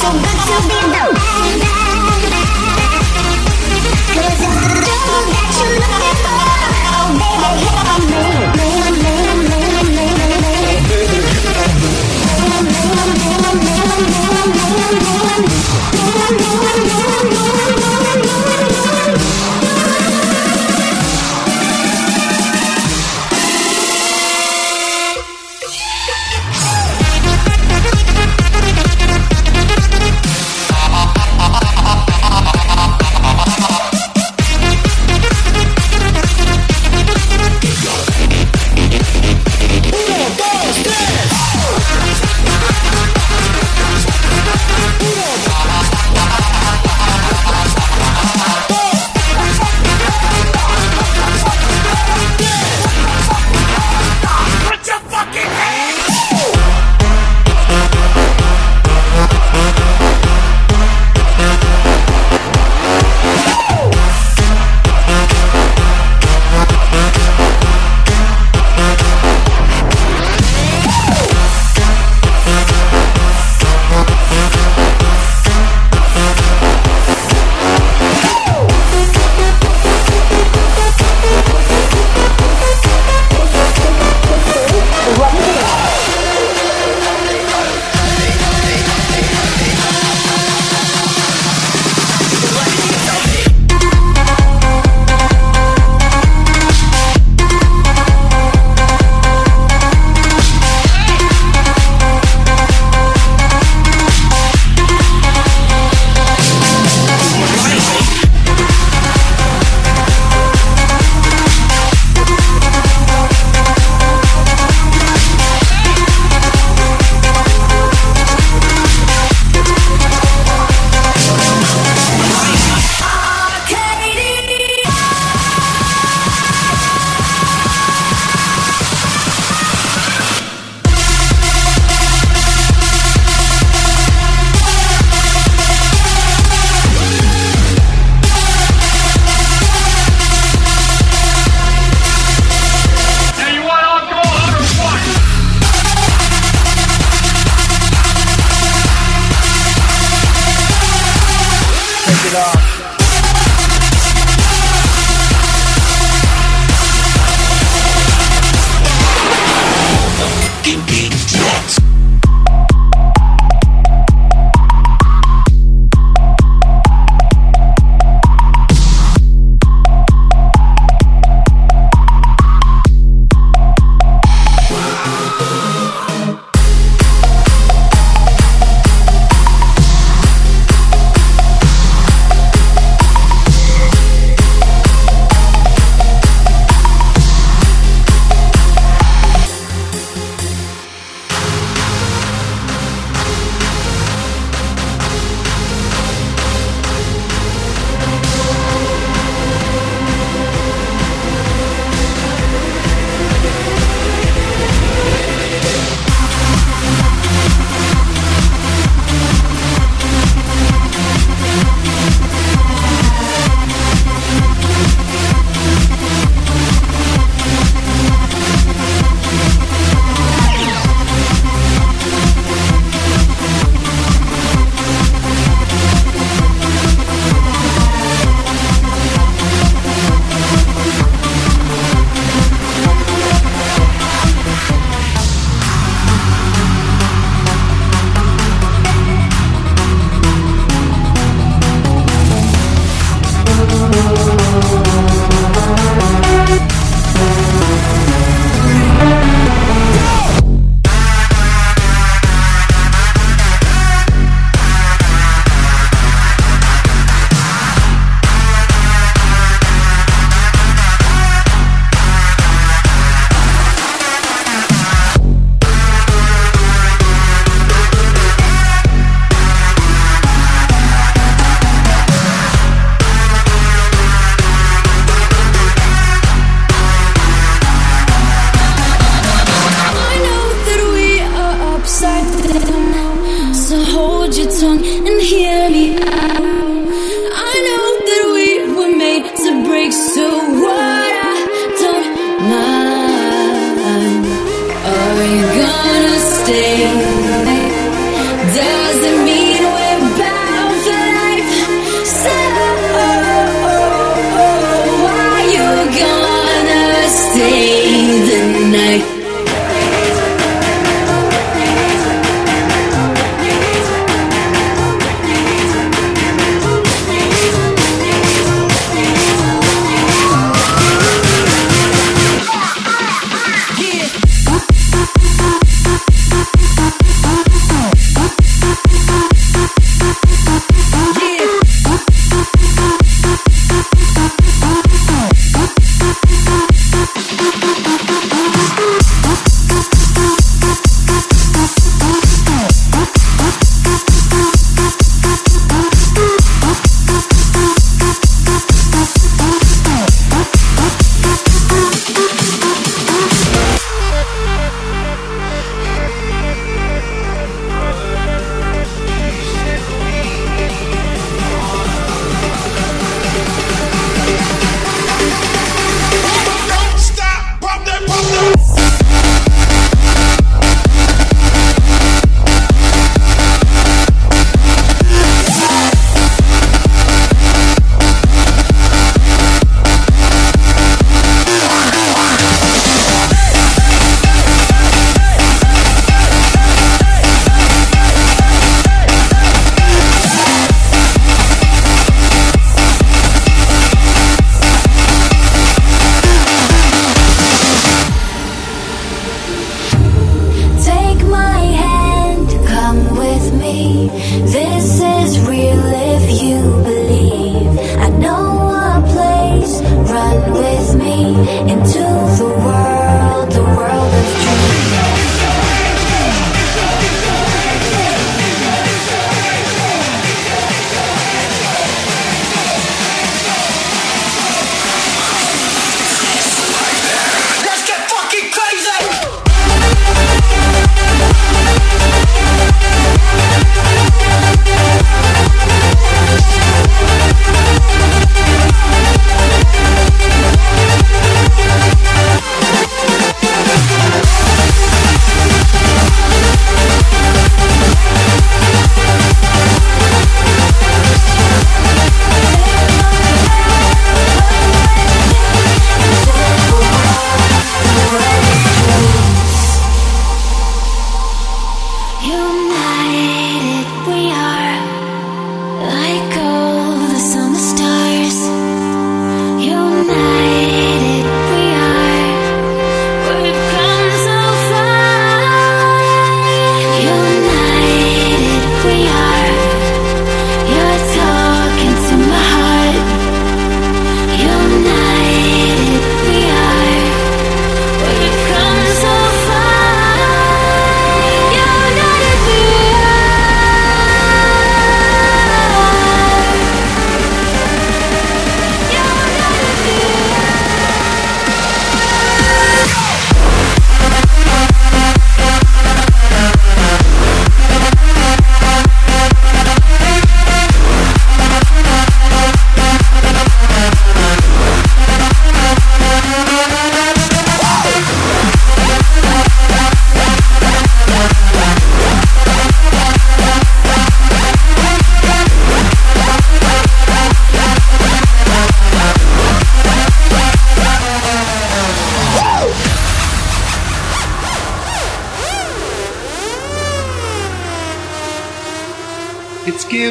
so good to be dope.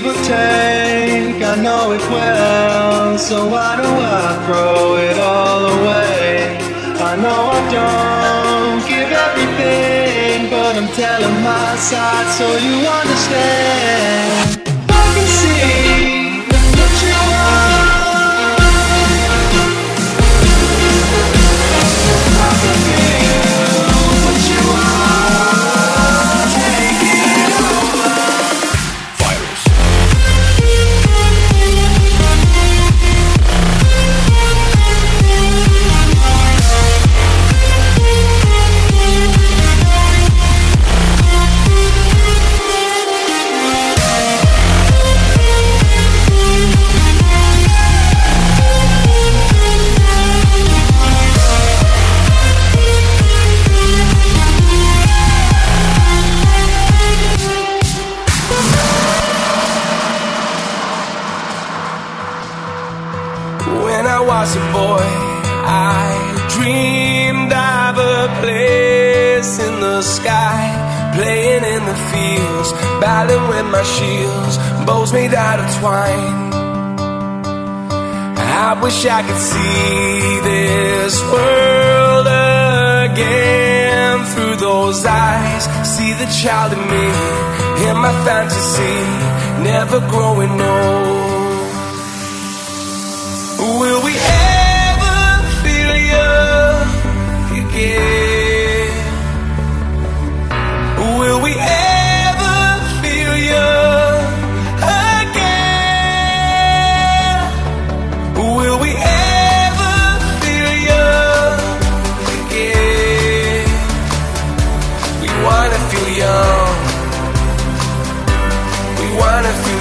Give or take, I know it well. So why do I throw it all away? I know I don't give everything, but I'm telling my side so you understand. I can see When I was a boy, I dreamed of a place in the sky, playing in the fields, battling with my shields, bows made out of twine. I wish I could see this world again through those eyes. See the child in me, in my fantasy, never growing old.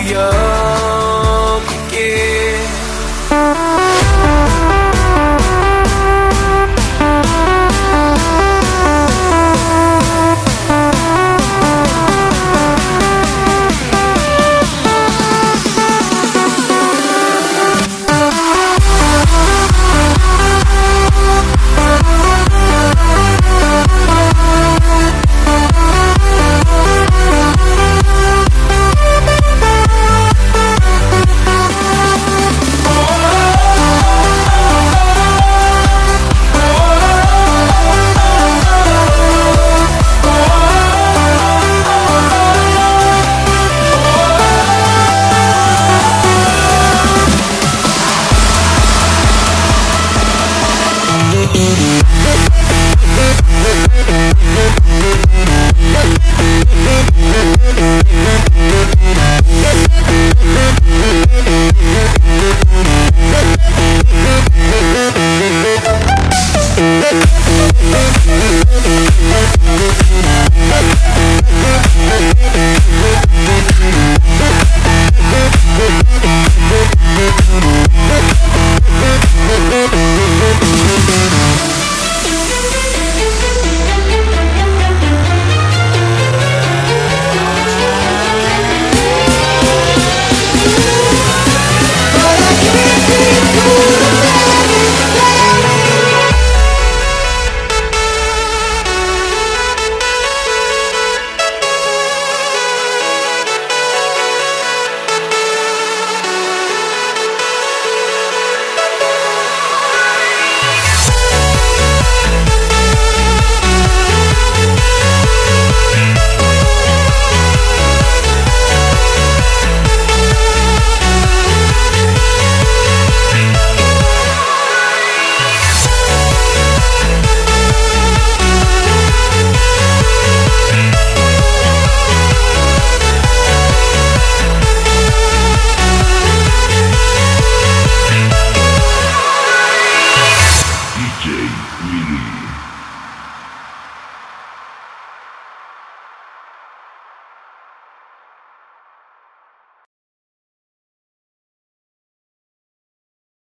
you.